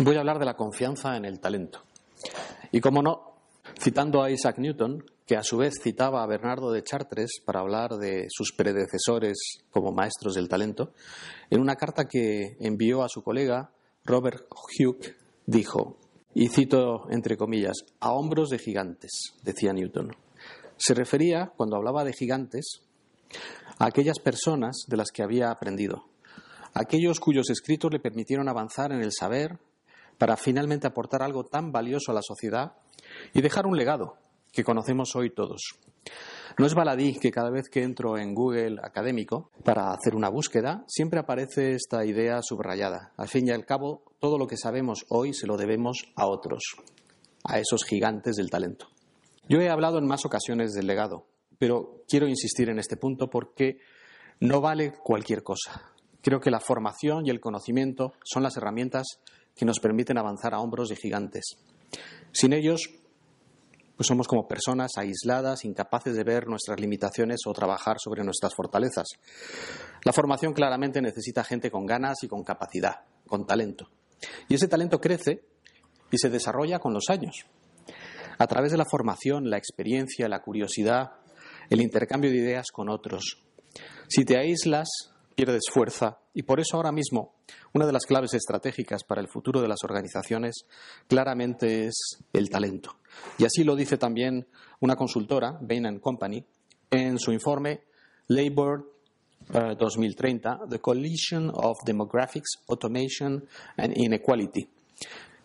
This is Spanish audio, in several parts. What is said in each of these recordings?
Voy a hablar de la confianza en el talento. Y como no, citando a Isaac Newton, que a su vez citaba a Bernardo de Chartres para hablar de sus predecesores como maestros del talento, en una carta que envió a su colega Robert Hooke dijo, y cito entre comillas, a hombros de gigantes, decía Newton. Se refería, cuando hablaba de gigantes, a aquellas personas de las que había aprendido, aquellos cuyos escritos le permitieron avanzar en el saber para finalmente aportar algo tan valioso a la sociedad y dejar un legado que conocemos hoy todos. No es baladí que cada vez que entro en Google académico para hacer una búsqueda, siempre aparece esta idea subrayada. Al fin y al cabo, todo lo que sabemos hoy se lo debemos a otros, a esos gigantes del talento. Yo he hablado en más ocasiones del legado, pero quiero insistir en este punto porque no vale cualquier cosa. Creo que la formación y el conocimiento son las herramientas que nos permiten avanzar a hombros de gigantes. Sin ellos, pues somos como personas aisladas, incapaces de ver nuestras limitaciones o trabajar sobre nuestras fortalezas. La formación claramente necesita gente con ganas y con capacidad, con talento. Y ese talento crece y se desarrolla con los años. A través de la formación, la experiencia, la curiosidad, el intercambio de ideas con otros. Si te aíslas, pierdes fuerza y por eso ahora mismo una de las claves estratégicas para el futuro de las organizaciones claramente es el talento. Y así lo dice también una consultora, Bain Company, en su informe Labor 2030, The Collision of Demographics, Automation and Inequality.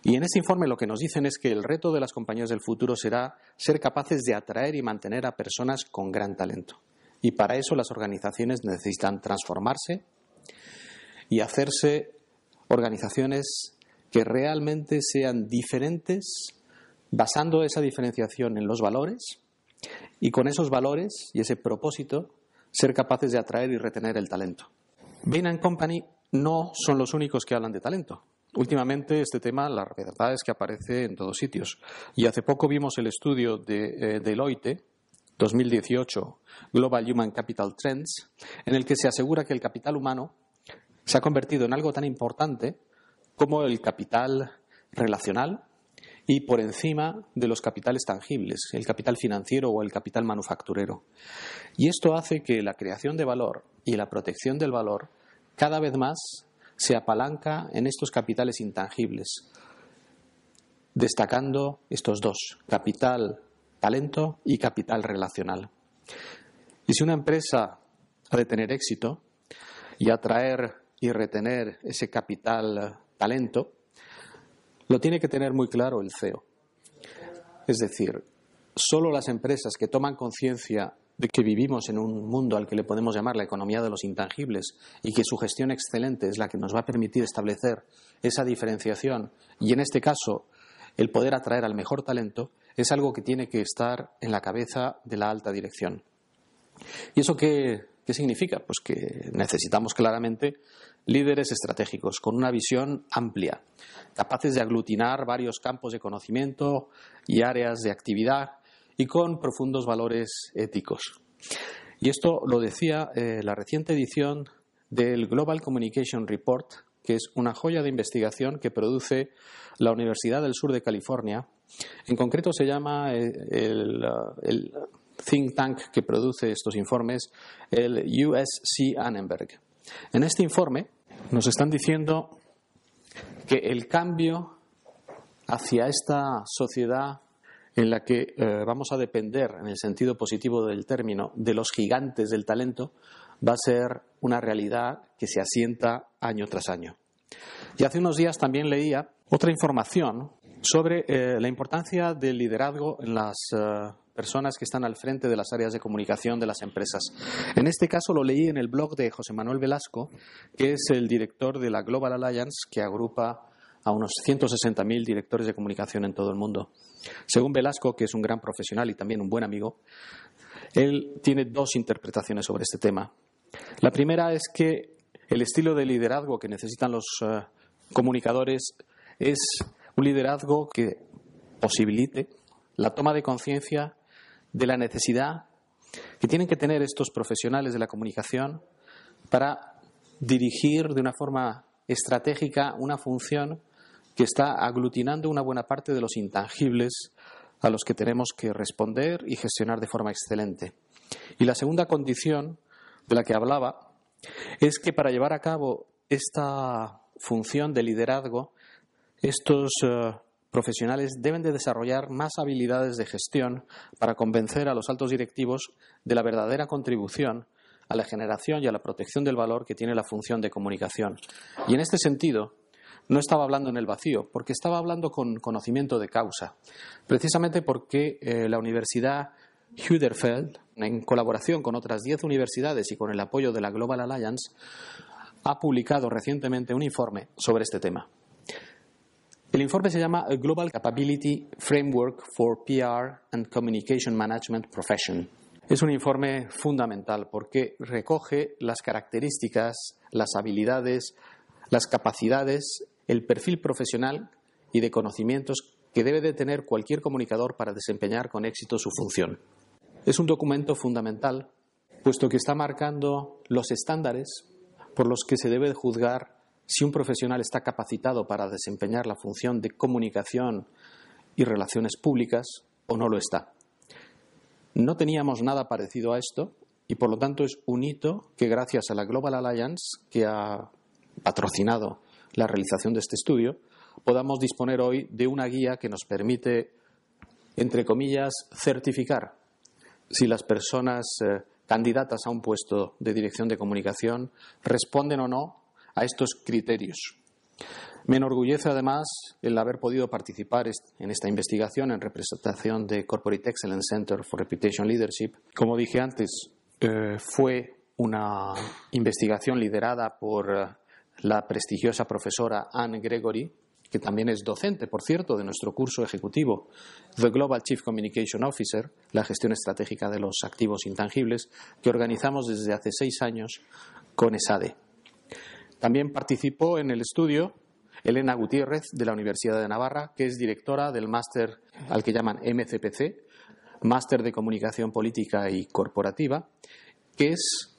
Y en este informe lo que nos dicen es que el reto de las compañías del futuro será ser capaces de atraer y mantener a personas con gran talento. Y para eso las organizaciones necesitan transformarse y hacerse organizaciones que realmente sean diferentes, basando esa diferenciación en los valores y con esos valores y ese propósito ser capaces de atraer y retener el talento. Bain Company no son los únicos que hablan de talento. Últimamente este tema, la verdad es que aparece en todos sitios. Y hace poco vimos el estudio de eh, Deloitte 2018, Global Human Capital Trends, en el que se asegura que el capital humano se ha convertido en algo tan importante como el capital relacional y por encima de los capitales tangibles, el capital financiero o el capital manufacturero. Y esto hace que la creación de valor y la protección del valor cada vez más se apalanca en estos capitales intangibles, destacando estos dos, capital talento y capital relacional. Y si una empresa ha de tener éxito y atraer y retener ese capital talento, lo tiene que tener muy claro el CEO. Es decir, solo las empresas que toman conciencia de que vivimos en un mundo al que le podemos llamar la economía de los intangibles y que su gestión excelente es la que nos va a permitir establecer esa diferenciación y, en este caso, el poder atraer al mejor talento, es algo que tiene que estar en la cabeza de la alta dirección. ¿Y eso qué, significa? Pues que necesitamos claramente líderes estratégicos con una visión amplia, capaces de aglutinar varios campos de conocimiento y áreas de actividad y con profundos valores éticos. Y esto lo decía eh, la reciente edición del Global Communication Report, que es una joya de investigación que produce la Universidad del Sur de California en concreto se llama eh, uh, el, think tank que produce estos informes el USC Annenberg. En este informe nos están diciendo que el cambio hacia esta sociedad en la que eh, vamos a depender, en el sentido positivo del término, de los gigantes del talento, va a ser una realidad que se asienta año tras año. Y hace unos días también leía otra información sobre eh, la importancia del liderazgo en las eh, personas que están al frente de las áreas de comunicación de las empresas. En este caso lo leí en el blog de José Manuel Velasco, que es el director de la Global Alliance, que agrupa a unos 160.000 directores de comunicación en todo el mundo. Según Velasco, que es un gran profesional y también un buen amigo, él tiene dos interpretaciones sobre este tema. La primera es que el estilo de liderazgo que necesitan los eh, comunicadores es un liderazgo que posibilite la toma de conciencia de la necesidad que tienen que tener estos profesionales de la comunicación para dirigir de una forma estratégica una función que está aglutinando una buena parte de los intangibles a los que tenemos que responder y gestionar de forma excelente. Y la segunda condición de la que hablaba es que para llevar a cabo esta función de liderazgo, estos eh, profesionales deben de desarrollar más habilidades de gestión para convencer a los altos directivos de la verdadera contribución a la generación y a la protección del valor que tiene la función de comunicación. Y en este sentido, no estaba hablando en el vacío, porque estaba hablando con conocimiento de causa, precisamente porque eh, la Universidad Hüderfeld, en colaboración con otras diez universidades y con el apoyo de la Global Alliance, ha publicado recientemente un informe sobre este tema. El informe se llama Global Capability Framework for PR and Communication Management Profession. Es un informe fundamental porque recoge las características, las habilidades, las capacidades, el perfil profesional y de conocimientos que debe de tener cualquier comunicador para desempeñar con éxito su función. Es un documento fundamental, puesto que está marcando los estándares por los que se debe juzgar si un profesional está capacitado para desempeñar la función de comunicación y relaciones públicas o no lo está. No teníamos nada parecido a esto y por lo tanto es un hito que gracias a la Global Alliance, que ha patrocinado la realización de este estudio, podamos disponer hoy de una guía que nos permite, entre comillas, certificar si las personas eh, candidatas a un puesto de dirección de comunicación responden o no a estos criterios. Me enorgullece además el haber podido participar en esta investigación en representación de Corporate Excellence Center for Reputation Leadership. Como dije antes, eh, fue una investigación liderada por eh, la prestigiosa profesora Anne Gregory, que también es docente, por cierto, de nuestro curso ejecutivo, The Global Chief Communication Officer, la gestión estratégica de los activos intangibles, que organizamos desde hace seis años con ESADE. También participó en el estudio Elena Gutiérrez, de la Universidad de Navarra, que es directora del máster al que llaman MCPC, Máster de Comunicación Política y Corporativa, que es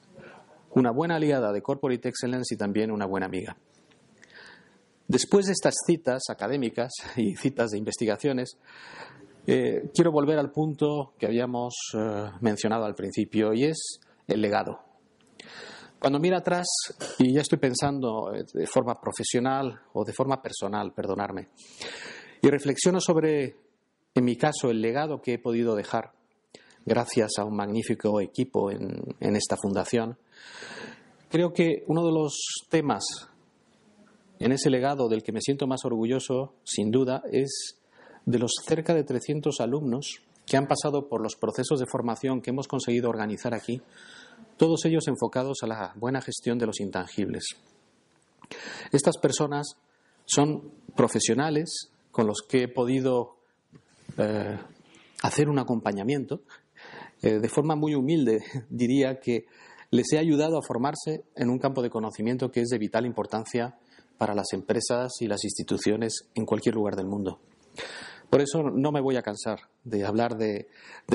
una buena aliada de Corporate Excellence y también una buena amiga. Después de estas citas académicas y citas de investigaciones, eh, quiero volver al punto que habíamos eh, mencionado al principio y es el legado. Cuando miro atrás, y ya estoy pensando eh, de forma profesional o de forma personal, perdonarme, y reflexiono sobre, en mi caso, el legado que he podido dejar gracias a un magnífico equipo en esta fundación, creo que uno de los temas en ese legado del que me siento más orgulloso, sin duda, es de los cerca de 300 alumnos que han pasado por los procesos de formación que hemos conseguido organizar aquí, todos ellos enfocados a la buena gestión de los intangibles. Estas personas son profesionales con los que he podido eh, hacer un acompañamiento. Eh, de forma muy humilde diría que les he ayudado a formarse en un campo de conocimiento que es de vital importancia para las empresas y las instituciones en cualquier lugar del mundo. Por eso no me voy a cansar de hablar de,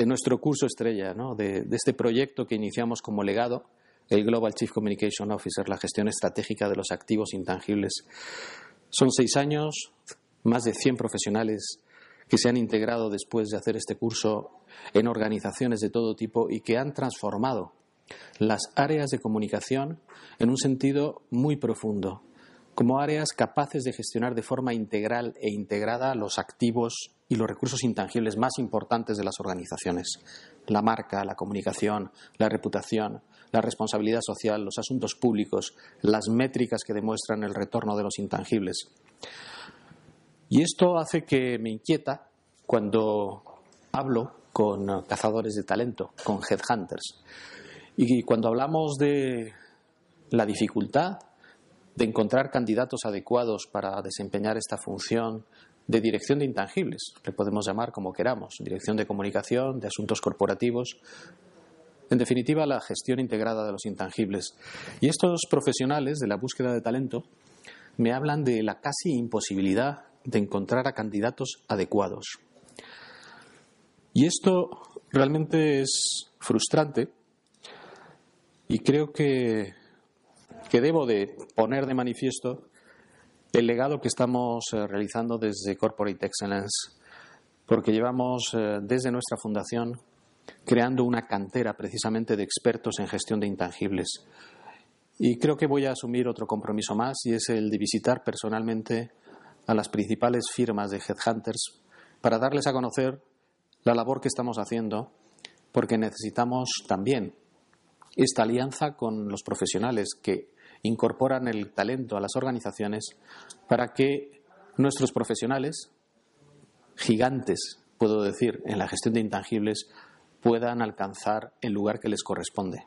nuestro curso estrella, de, este proyecto que iniciamos como legado, el Global Chief Communication Officer, la gestión estratégica de los activos intangibles. Son seis años, más de 100 profesionales que se han integrado después de hacer este curso en organizaciones de todo tipo y que han transformado las áreas de comunicación en un sentido muy profundo, como áreas capaces de gestionar de forma integral e integrada los activos y los recursos intangibles más importantes de las organizaciones. La marca, la comunicación, la reputación, la responsabilidad social, los asuntos públicos, las métricas que demuestran el retorno de los intangibles. Y esto hace que me inquieta cuando hablo con cazadores de talento, con headhunters. Y cuando hablamos de la dificultad de encontrar candidatos adecuados para desempeñar esta función de dirección de intangibles, le podemos llamar como queramos, dirección de comunicación, de asuntos corporativos, en definitiva la gestión integrada de los intangibles. Y estos profesionales de la búsqueda de talento me hablan de la casi imposibilidad de encontrar a candidatos adecuados. Y esto realmente es frustrante y creo que, que debo de poner de manifiesto el legado que estamos eh, realizando desde Corporate Excellence, porque llevamos eh, desde nuestra fundación creando una cantera precisamente de expertos en gestión de intangibles. Y creo que voy a asumir otro compromiso más y es el de visitar personalmente a las principales firmas de headhunters para darles a conocer la labor que estamos haciendo, porque necesitamos también esta alianza con los profesionales que incorporan el talento a las organizaciones para que nuestros profesionales, gigantes, puedo decir, en la gestión de intangibles, puedan alcanzar el lugar que les corresponde.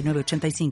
85